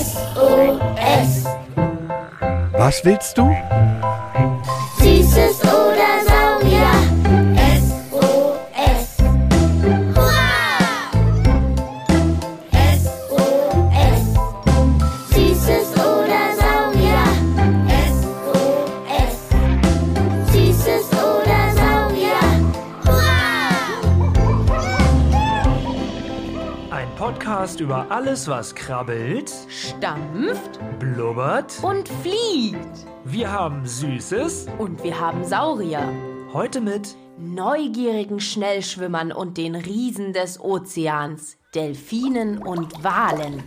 SOS. Was willst du? Podcast über alles, was krabbelt, stampft blubbert. und fliegt. Wir haben Süßes. Und wir haben Saurier, Heute mit neugierigen Schnellschwimmern und den Riesen des Ozeans, Delfinen und Walen.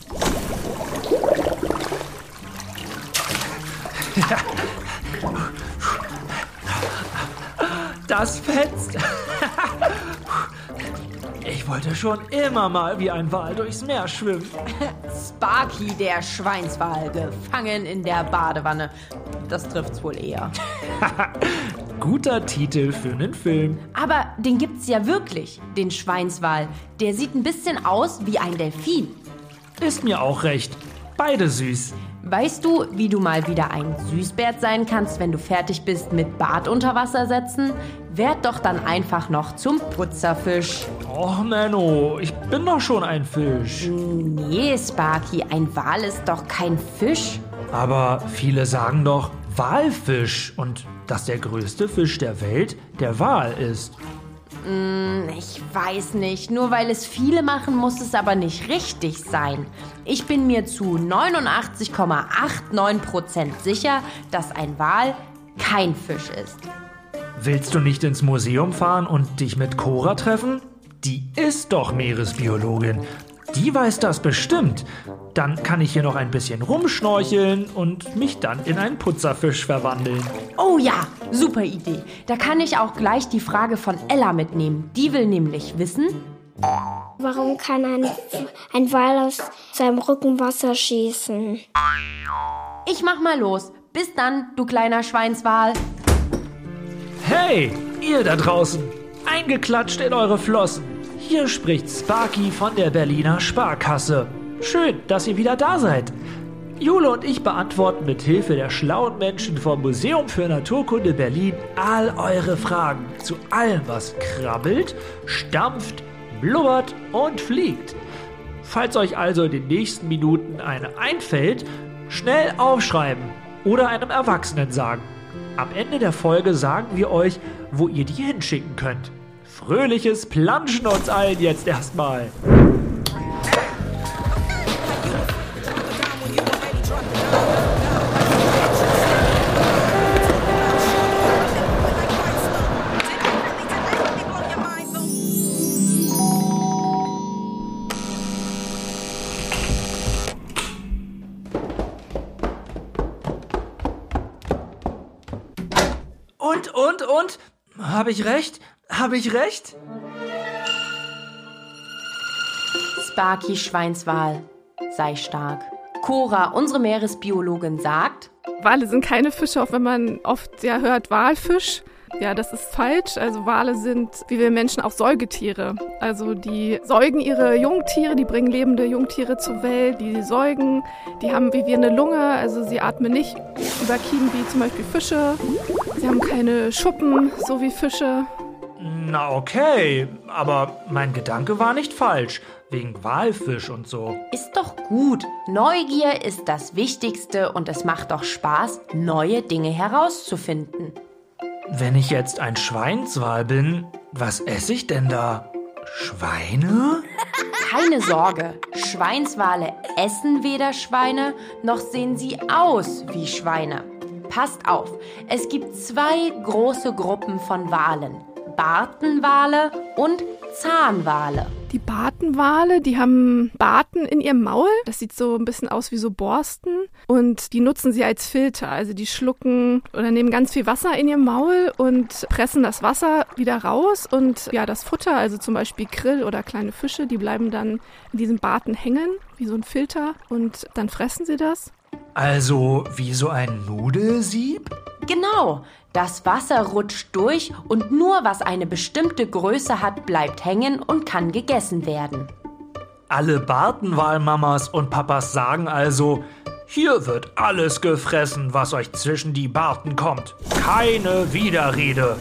Das fetzt. Ich wollte schon immer mal wie ein Wal durchs Meer schwimmen. Sparky, der Schweinswal, gefangen in der Badewanne. Das trifft's wohl eher. Guter Titel für einen Film. Aber den gibt's ja wirklich, den Schweinswal. Der sieht ein bisschen aus wie ein Delfin. Ist mir auch recht. Beide süß. Weißt du, wie du mal wieder ein Süßbert sein kannst, wenn du fertig bist mit Bad unter Wasser setzen? Werd doch dann einfach noch zum Putzerfisch. Och, Menno, ich bin doch schon ein Fisch. Nee, Sparky, ein Wal ist doch kein Fisch. Aber viele sagen doch Walfisch und dass der größte Fisch der Welt der Wal ist. Ich weiß nicht, nur weil es viele machen, muss es aber nicht richtig sein. Ich bin mir zu 89,89% sicher, dass ein Wal kein Fisch ist. Willst du nicht ins Museum fahren und dich mit Cora treffen? Die ist doch Meeresbiologin. Die weiß das bestimmt. Dann kann ich hier noch ein bisschen rumschnorcheln und mich dann in einen Putzerfisch verwandeln. Oh ja, super Idee. Da kann ich auch gleich die Frage von Ella mitnehmen. Die will nämlich wissen, Warum kann ein, ein Wal aus seinem Rücken Wasser schießen? ich mach mal los. Bis dann, du kleiner Schweinswal. Hey, ihr da draußen! Eingeklatscht in eure Flossen. Hier spricht Sparky von der Berliner Sparkasse. Schön, dass ihr wieder da seid. Jule und ich beantworten mit Hilfe der schlauen Menschen vom Museum für Naturkunde Berlin all eure Fragen zu allem, was krabbelt, stampft, blubbert und fliegt. Falls euch also in den nächsten Minuten eine einfällt, schnell aufschreiben oder einem Erwachsenen sagen. Am Ende der Folge sagen wir euch, wo ihr die hinschicken könnt. Fröhliches Planschen uns allen jetzt erstmal. Und, und, und? Habe ich recht? Habe ich recht? Sparky Schweinswal, sei stark. Cora, unsere Meeresbiologin, sagt, Wale sind keine Fische, auch wenn man oft ja hört Walfisch. Ja, das ist falsch. Also Wale sind, wie wir Menschen, auch Säugetiere. Also die säugen ihre Jungtiere, die bringen lebende Jungtiere zur Welt, die säugen, die haben wie wir eine Lunge, also sie atmen nicht über Kiemen wie zum Beispiel Fische. Sie haben keine Schuppen, so wie Fische. Na okay, aber mein Gedanke war nicht falsch. Wegen Walfisch und so. ist doch gut. Neugier ist das Wichtigste und es macht doch Spaß, neue Dinge herauszufinden. Wenn ich jetzt ein Schweinswal bin, was esse ich denn da? Schweine? Keine Sorge, Schweinswale essen weder Schweine, noch sehen sie aus wie Schweine. Passt auf, es gibt zwei große Gruppen von Walen. Bartenwale und Zahnwale. Die Bartenwale, die haben Barten in ihrem Maul. Das sieht so ein bisschen aus wie so Borsten. Und die nutzen sie als Filter. Also die schlucken oder nehmen ganz viel Wasser in ihr Maul und pressen das Wasser wieder raus. Und ja, das Futter, also zum Beispiel Krill oder kleine Fische, die bleiben dann in diesem Barten hängen, wie so ein Filter. Und dann fressen sie das. Also wie so ein Nudelsieb? Genau, das Wasser rutscht durch und nur was eine bestimmte Größe hat, bleibt hängen und kann gegessen werden. Alle Bartenwahlmamas und Papas sagen also, hier wird alles gefressen, was euch zwischen die Barten kommt. Keine Widerrede.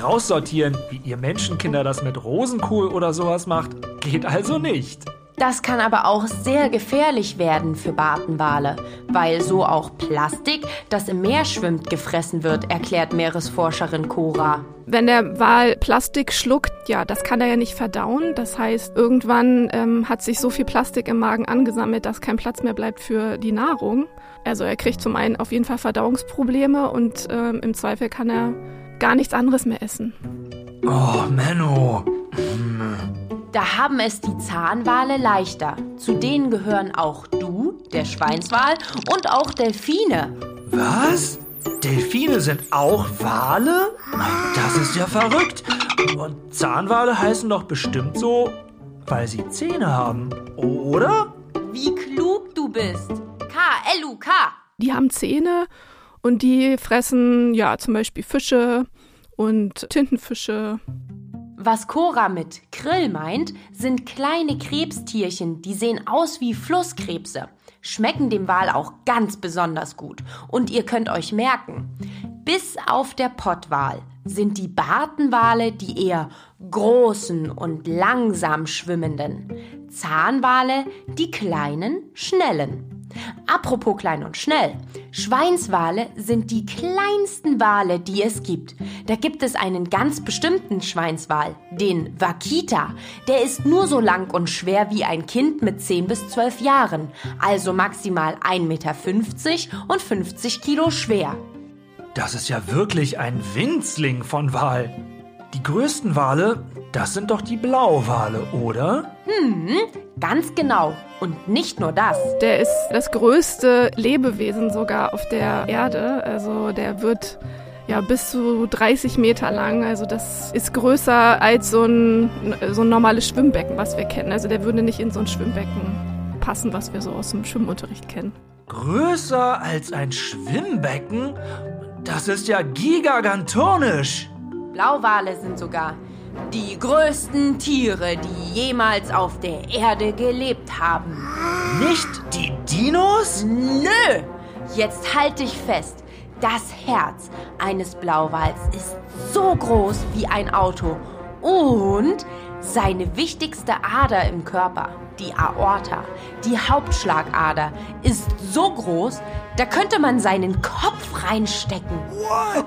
Raussortieren, wie ihr Menschenkinder das mit Rosenkohl oder sowas macht, geht also nicht. Das kann aber auch sehr gefährlich werden für Bartenwale, weil so auch Plastik, das im Meer schwimmt, gefressen wird, erklärt Meeresforscherin Cora. Wenn der Wal Plastik schluckt, ja, das kann er ja nicht verdauen. Das heißt, irgendwann ähm, hat sich so viel Plastik im Magen angesammelt, dass kein Platz mehr bleibt für die Nahrung. Also er kriegt zum einen auf jeden Fall Verdauungsprobleme und ähm, im Zweifel kann er gar nichts anderes mehr essen. Oh, Menno. Da haben es die Zahnwale leichter. Zu denen gehören auch du, der Schweinswal, und auch Delfine. Was? Delfine sind auch Wale? Das ist ja verrückt. Und Zahnwale heißen doch bestimmt so, weil sie Zähne haben, oder? Wie klug du bist. K-L-U-K. Die haben Zähne und die fressen ja zum Beispiel Fische und Tintenfische. Was Cora mit Krill meint, sind kleine Krebstierchen, die sehen aus wie Flusskrebse, schmecken dem Wal auch ganz besonders gut. Und ihr könnt euch merken, bis auf der Pottwal sind die Bartenwale die eher großen und langsam schwimmenden, Zahnwale die kleinen, schnellen. Apropos klein und schnell. Schweinswale sind die kleinsten Wale, die es gibt. Da gibt es einen ganz bestimmten Schweinswal, den Wakita. Der ist nur so lang und schwer wie ein Kind mit 10 bis 12 Jahren, also maximal 1,50 Meter und 50 Kilo schwer. Das ist ja wirklich ein Winzling von Wal. Die größten Wale, das sind doch die Blauwale, oder? Ganz genau. Und nicht nur das. Der ist das größte Lebewesen sogar auf der Erde. Also der wird ja bis zu 30 Meter lang. Also das ist größer als so ein, so ein normales Schwimmbecken, was wir kennen. Also der würde nicht in so ein Schwimmbecken passen, was wir so aus dem Schwimmunterricht kennen. Größer als ein Schwimmbecken? Das ist ja gigagantonisch. Blauwale sind sogar die größten Tiere, die jemals auf der Erde gelebt haben. Nicht die Dinos? Nö! Jetzt halt dich fest. Das Herz eines Blauwals ist so groß wie ein Auto und seine wichtigste Ader im Körper, die Aorta, die Hauptschlagader, ist so groß, da könnte man seinen Kopf reinstecken.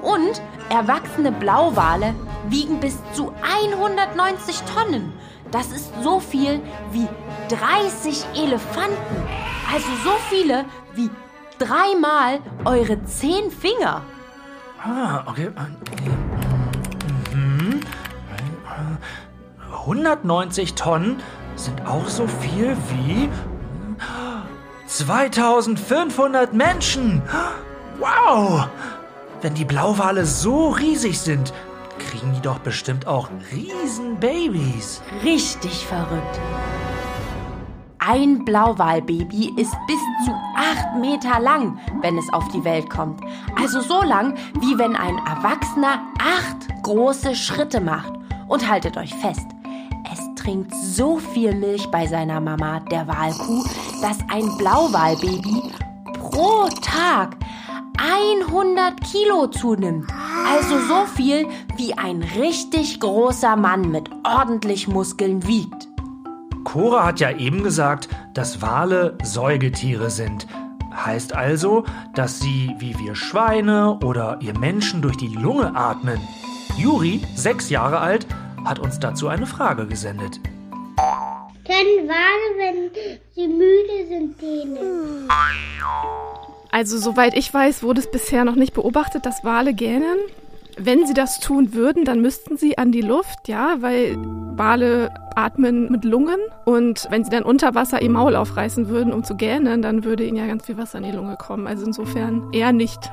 Und erwachsene Blauwale wiegen bis zu 190 Tonnen. Das ist so viel wie 30 Elefanten. Also so viele wie dreimal eure zehn Finger. Ah, okay. Mhm. 190 Tonnen sind auch so viel wie 2500 Menschen. Wow! Wenn die Blauwale so riesig sind, kriegen die doch bestimmt auch Riesenbabys. Richtig verrückt. Ein Blauwalbaby ist bis zu acht Meter lang, wenn es auf die Welt kommt. Also so lang, wie wenn ein Erwachsener acht große Schritte macht. Und haltet euch fest, es trinkt so viel Milch bei seiner Mama, der Walkuh, dass ein Blauwalbaby pro Tag 100 Kilo zunimmt. Also so viel, wie ein richtig großer Mann mit ordentlich Muskeln wiegt. Cora hat ja eben gesagt, dass Wale Säugetiere sind. Heißt also, dass sie wie wir Schweine oder ihr Menschen durch die Lunge atmen. Juri, sechs Jahre alt, hat uns dazu eine Frage gesendet. Können Wale, wenn sie müde sind, gähnen? Also soweit ich weiß, wurde es bisher noch nicht beobachtet, dass Wale gähnen. Wenn sie das tun würden, dann müssten sie an die Luft, ja, weil Wale atmen mit Lungen. Und wenn sie dann unter Wasser ihr Maul aufreißen würden, um zu gähnen, dann würde ihnen ja ganz viel Wasser in die Lunge kommen. Also insofern eher nicht.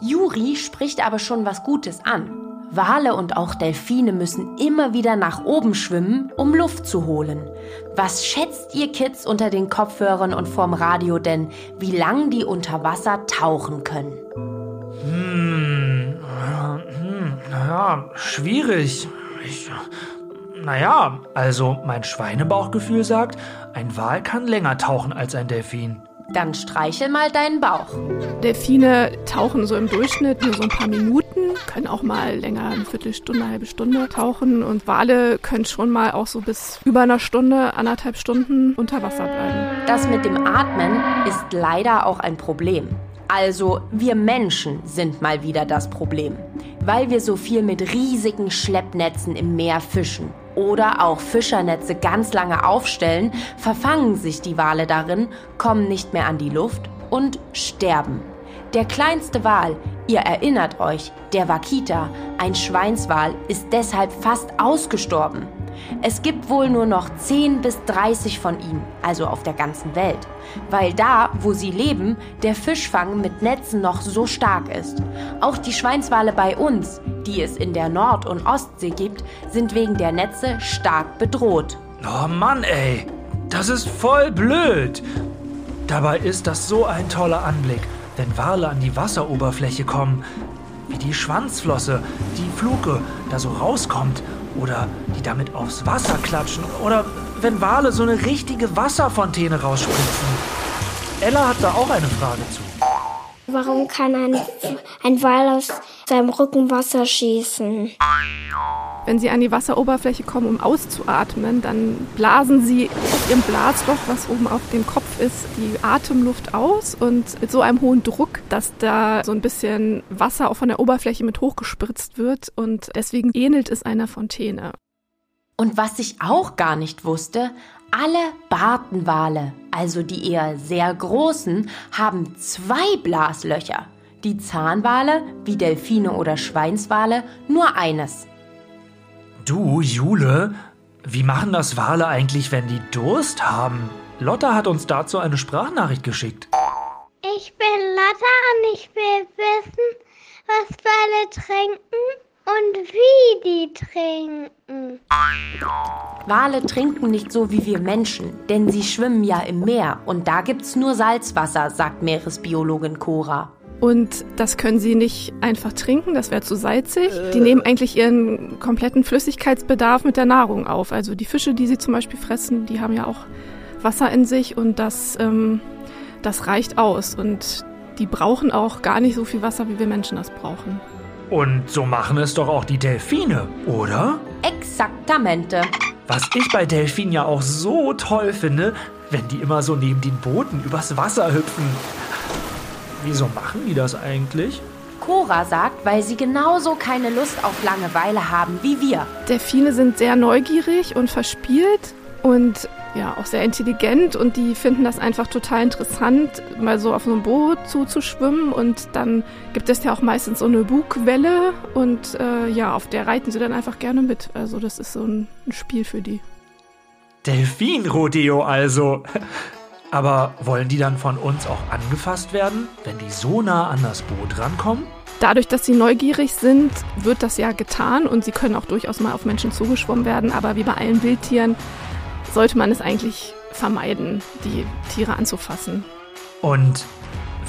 Juri spricht aber schon was Gutes an. Wale und auch Delfine müssen immer wieder nach oben schwimmen, um Luft zu holen. Was schätzt ihr Kids unter den Kopfhörern und vorm Radio denn, wie lang die unter Wasser tauchen können? Hm, hm, naja, schwierig. Ich, naja, also mein Schweinebauchgefühl sagt, ein Wal kann länger tauchen als ein Delfin. Dann streichel mal deinen Bauch. Delfine tauchen so im Durchschnitt nur so ein paar Minuten, können auch mal länger, eine Viertelstunde, eine halbe Stunde tauchen. Und Wale können schon mal auch so bis über einer Stunde, anderthalb Stunden unter Wasser bleiben. Das mit dem Atmen ist leider auch ein Problem. Also wir Menschen sind mal wieder das Problem, weil wir so viel mit riesigen Schleppnetzen im Meer fischen oder auch Fischernetze ganz lange aufstellen, verfangen sich die Wale darin, kommen nicht mehr an die Luft und sterben. Der kleinste Wal, ihr erinnert euch, der Wakita, ein Schweinswal, ist deshalb fast ausgestorben. Es gibt wohl nur noch 10 bis 30 von ihnen, also auf der ganzen Welt, weil da, wo sie leben, der Fischfang mit Netzen noch so stark ist. Auch die Schweinswale bei uns, die es in der Nord- und Ostsee gibt, sind wegen der Netze stark bedroht. Oh Mann, ey, das ist voll blöd. Dabei ist das so ein toller Anblick, wenn Wale an die Wasseroberfläche kommen. Wie die Schwanzflosse, die Fluke da so rauskommt oder die damit aufs Wasser klatschen oder wenn Wale so eine richtige Wasserfontäne rausspritzen. Ella hat da auch eine Frage zu. Warum kann ein, ein Wal aus seinem Rücken Wasser schießen? Wenn sie an die Wasseroberfläche kommen, um auszuatmen, dann blasen sie auf ihrem Blasloch, was oben auf dem Kopf ist, die Atemluft aus und mit so einem hohen Druck, dass da so ein bisschen Wasser auch von der Oberfläche mit hochgespritzt wird und deswegen ähnelt es einer Fontäne. Und was ich auch gar nicht wusste, alle Bartenwale, also die eher sehr großen, haben zwei Blaslöcher. Die Zahnwale, wie Delfine oder Schweinswale, nur eines. Du, Jule, wie machen das Wale eigentlich, wenn die Durst haben? Lotta hat uns dazu eine Sprachnachricht geschickt. Ich bin Lotta und ich will wissen, was Wale trinken und wie die trinken. Wale trinken nicht so wie wir Menschen, denn sie schwimmen ja im Meer und da gibt's nur Salzwasser, sagt Meeresbiologin Cora. Und das können sie nicht einfach trinken, das wäre zu salzig. Die nehmen eigentlich ihren kompletten Flüssigkeitsbedarf mit der Nahrung auf. Also die Fische, die sie zum Beispiel fressen, die haben ja auch Wasser in sich und das, ähm, das reicht aus. Und die brauchen auch gar nicht so viel Wasser, wie wir Menschen das brauchen. Und so machen es doch auch die Delfine, oder? Exaktamente. Was ich bei Delfinen ja auch so toll finde, wenn die immer so neben den Booten übers Wasser hüpfen. Wieso machen die das eigentlich? Cora sagt, weil sie genauso keine Lust auf Langeweile haben wie wir. Delfine sind sehr neugierig und verspielt und ja, auch sehr intelligent und die finden das einfach total interessant, mal so auf so einem Boot zuzuschwimmen und dann gibt es ja auch meistens so eine Bugwelle und äh, ja, auf der reiten sie dann einfach gerne mit. Also das ist so ein, ein Spiel für die. Delfin-Rodeo also. Aber wollen die dann von uns auch angefasst werden, wenn die so nah an das Boot rankommen? Dadurch, dass sie neugierig sind, wird das ja getan und sie können auch durchaus mal auf Menschen zugeschwommen werden. Aber wie bei allen Wildtieren sollte man es eigentlich vermeiden, die Tiere anzufassen. Und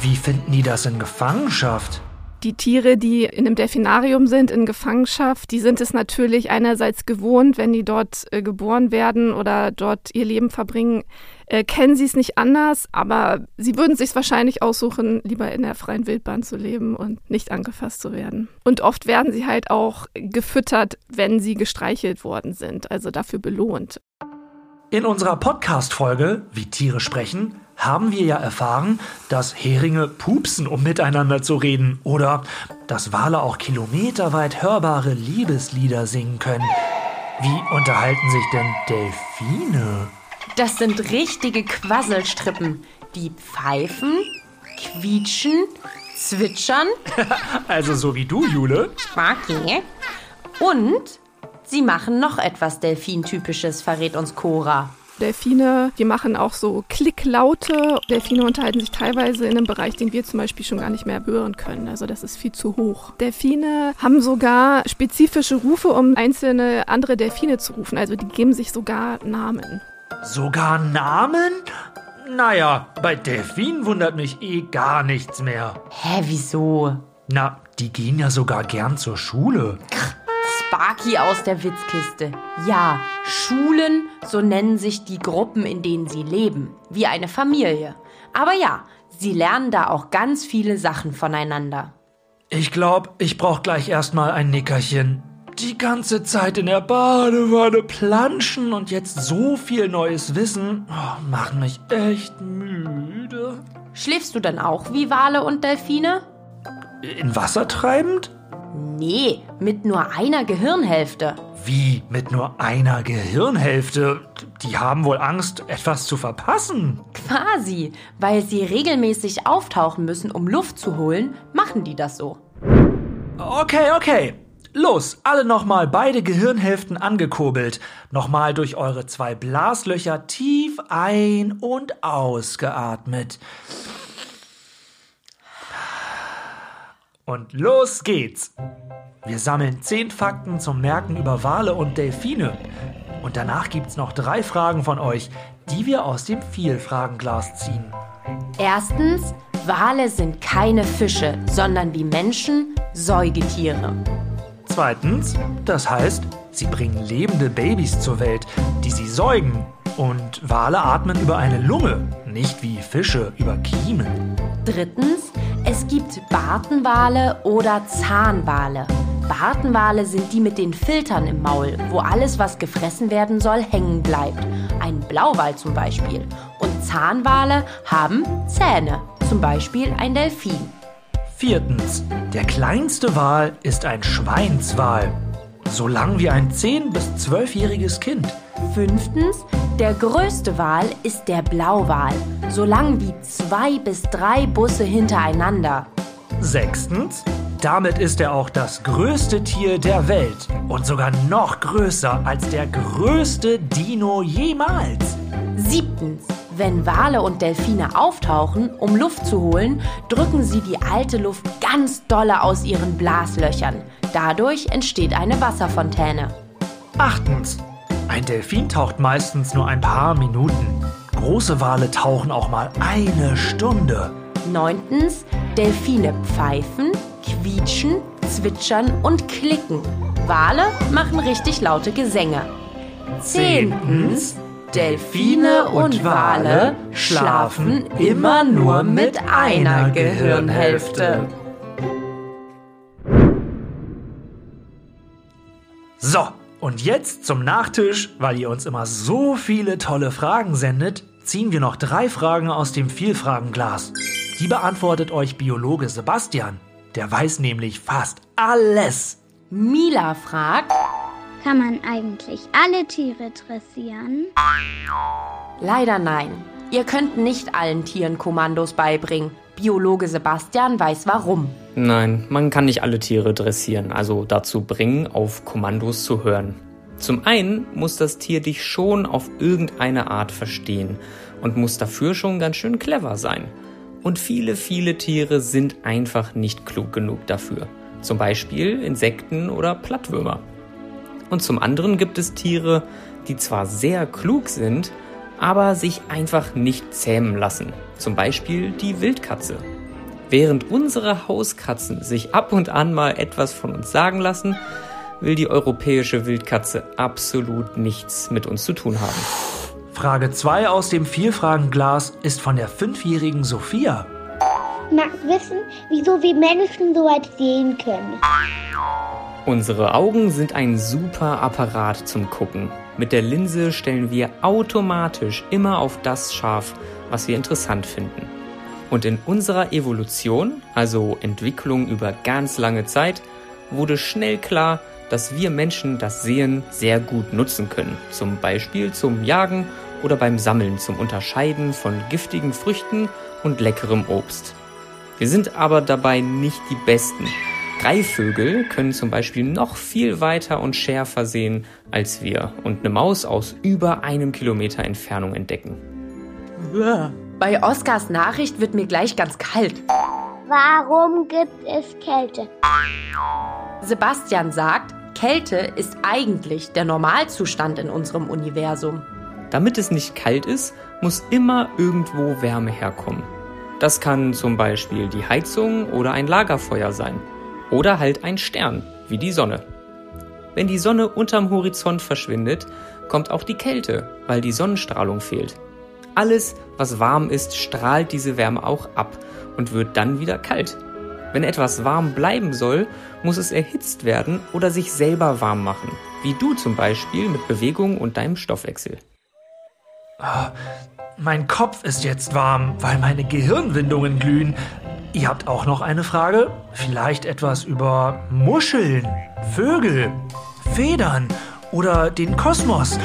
wie finden die das in Gefangenschaft? Die Tiere, die in einem Delfinarium sind, in Gefangenschaft, die sind es natürlich einerseits gewohnt, wenn die dort äh, geboren werden oder dort ihr Leben verbringen, äh, kennen sie es nicht anders, aber sie würden sich wahrscheinlich aussuchen, lieber in der freien Wildbahn zu leben und nicht angefasst zu werden. Und oft werden sie halt auch gefüttert, wenn sie gestreichelt worden sind, also dafür belohnt. In unserer Podcast-Folge Wie Tiere sprechen haben wir ja erfahren, dass Heringe pupsen, um miteinander zu reden oder dass Wale auch kilometerweit hörbare Liebeslieder singen können. Wie unterhalten sich denn Delfine? Das sind richtige Quasselstrippen. Die pfeifen, quietschen, zwitschern, Also so wie du, Jule. Sparky. Und sie machen noch etwas Delfintypisches, verrät uns Cora. Delfine, die machen auch so Klicklaute. Delfine unterhalten sich teilweise in einem Bereich, den wir zum Beispiel schon gar nicht mehr hören können. Also das ist viel zu hoch. Delfine haben sogar spezifische Rufe, um einzelne andere Delfine zu rufen. Also die geben sich sogar Namen. Sogar Namen? Naja, bei Delfinen wundert mich eh gar nichts mehr. Hä, wieso? Na, die gehen ja sogar gern zur Schule. Sparky aus der Witzkiste. Ja, Schulen, so nennen sich die Gruppen, in denen sie leben. Wie eine Familie. Aber ja, sie lernen da auch ganz viele Sachen voneinander. Ich glaube, ich brauche gleich erstmal ein Nickerchen. Die ganze Zeit in der Badewanne planschen und jetzt so viel neues Wissen oh, machen mich echt müde. Schläfst du dann auch wie Wale und Delfine? In Wasser treibend? Nee, mit nur einer Gehirnhälfte. Wie mit nur einer Gehirnhälfte? Die haben wohl Angst, etwas zu verpassen. Quasi, weil sie regelmäßig auftauchen müssen, um Luft zu holen, machen die das so. Okay, okay. Los, alle nochmal beide Gehirnhälften angekurbelt. Nochmal durch eure zwei Blaslöcher tief ein- und ausgeatmet. Und los geht's. Wir sammeln zehn Fakten zum Merken über Wale und Delfine. Und danach gibt's noch drei Fragen von euch, die wir aus dem Vielfragenglas ziehen. Erstens, Wale sind keine Fische, sondern wie Menschen Säugetiere. Zweitens, das heißt, sie bringen lebende Babys zur Welt, die sie säugen. Und Wale atmen über eine Lunge, nicht wie Fische über Kiemen. Drittens, es gibt Bartenwale oder Zahnwale. Bartenwale sind die mit den Filtern im Maul, wo alles, was gefressen werden soll, hängen bleibt. Ein Blauwal zum Beispiel. Und Zahnwale haben Zähne, zum Beispiel ein Delfin. Viertens, der kleinste Wal ist ein Schweinswal. So lang wie ein 10- bis 12-jähriges Kind. Fünftens, der größte Wal ist der Blauwal, so lang wie zwei bis drei Busse hintereinander. Sechstens, damit ist er auch das größte Tier der Welt und sogar noch größer als der größte Dino jemals. Siebtens, wenn Wale und Delfine auftauchen, um Luft zu holen, drücken sie die alte Luft ganz dolle aus ihren Blaslöchern. Dadurch entsteht eine Wasserfontäne. Achtens, ein Delfin taucht meistens nur ein paar Minuten. Große Wale tauchen auch mal eine Stunde. Neuntens, Delfine pfeifen, quietschen, zwitschern und klicken. Wale machen richtig laute Gesänge. Zehntens, Delfine und Wale schlafen immer nur mit einer Gehirnhälfte. So, und jetzt zum Nachtisch, weil ihr uns immer so viele tolle Fragen sendet, ziehen wir noch drei Fragen aus dem Vielfragenglas. Die beantwortet euch Biologe Sebastian. Der weiß nämlich fast alles. Mila fragt, Kann man eigentlich alle Tiere dressieren? leider nein. Ihr könnt nicht allen Tieren Kommandos beibringen. Biologe Sebastian weiß warum. Nein, man kann nicht alle Tiere dressieren, also dazu bringen, auf Kommandos zu hören. Zum einen muss das Tier dich schon auf irgendeine Art verstehen und muss dafür schon ganz schön clever sein. Und viele, viele Tiere sind einfach nicht klug genug dafür. Zum Beispiel Insekten oder Plattwürmer. Und zum anderen gibt es Tiere, die zwar sehr klug sind, aber sich einfach nicht zähmen lassen. Zum Beispiel die Wildkatze. Während unsere Hauskatzen sich ab und an mal etwas von uns sagen lassen, will die europäische Wildkatze absolut nichts mit uns zu tun haben. Frage 2 aus dem Vielfragenglas ist von der fünfjährigen Sophia. Ich mag wissen, wieso wir Menschen so weit sehen können. Unsere Augen sind ein super Apparat zum Gucken. Mit der Linse stellen wir automatisch immer auf das scharf, was wir interessant finden. Und in unserer Evolution, also Entwicklung über ganz lange Zeit, wurde schnell klar, dass wir Menschen das Sehen sehr gut nutzen können. Zum Beispiel zum Jagen oder beim Sammeln zum Unterscheiden von giftigen Früchten und leckerem Obst. Wir sind aber dabei nicht die Besten. Greifvögel können zum Beispiel noch viel weiter und schärfer sehen als wir und eine Maus aus über einem Kilometer Entfernung entdecken. Bei Oskars Nachricht wird mir gleich ganz kalt. Warum gibt es Kälte? Sebastian sagt, Kälte ist eigentlich der Normalzustand in unserem Universum. Damit es nicht kalt ist, muss immer irgendwo Wärme herkommen. Das kann zum Beispiel die Heizung oder ein Lagerfeuer sein. Oder halt ein Stern, wie die Sonne. Wenn die Sonne unterm Horizont verschwindet, kommt auch die Kälte, weil die Sonnenstrahlung fehlt. Alles, was warm ist, strahlt diese Wärme auch ab und wird dann wieder kalt. Wenn etwas warm bleiben soll, muss es erhitzt werden oder sich selber warm machen, wie du zum Beispiel mit Bewegung und deinem Stoffwechsel. Mein Kopf ist jetzt warm, weil meine Gehirnwindungen glühen. Ihr habt auch noch eine Frage? Vielleicht etwas über Muscheln, Vögel, Federn oder den Kosmos?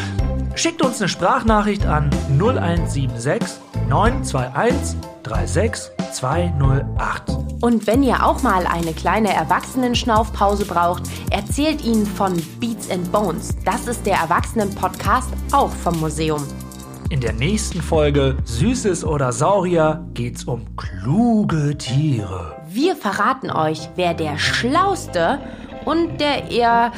Schickt uns eine Sprachnachricht an 0176 921 36208. Und wenn ihr auch mal eine kleine Erwachsenenschnaufpause braucht, erzählt ihnen von Beats and Bones. Das ist der Erwachsenen-Podcast auch vom Museum. In der nächsten Folge Süßes oder Saurier geht's um kluge Tiere. Wir verraten euch, wer der schlauste und der eher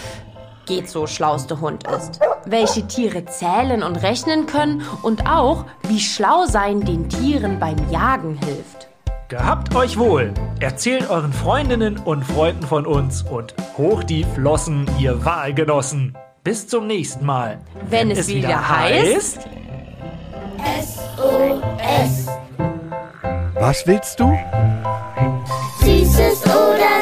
geht so schlauste Hund ist. Welche Tiere zählen und rechnen können und auch, wie schlau sein den Tieren beim Jagen hilft. Gehabt euch wohl. Erzählt euren Freundinnen und Freunden von uns und hoch die Flossen, ihr Wahlgenossen. Bis zum nächsten Mal. Wenn, es, wieder, heißt, Was willst du? Süßes oder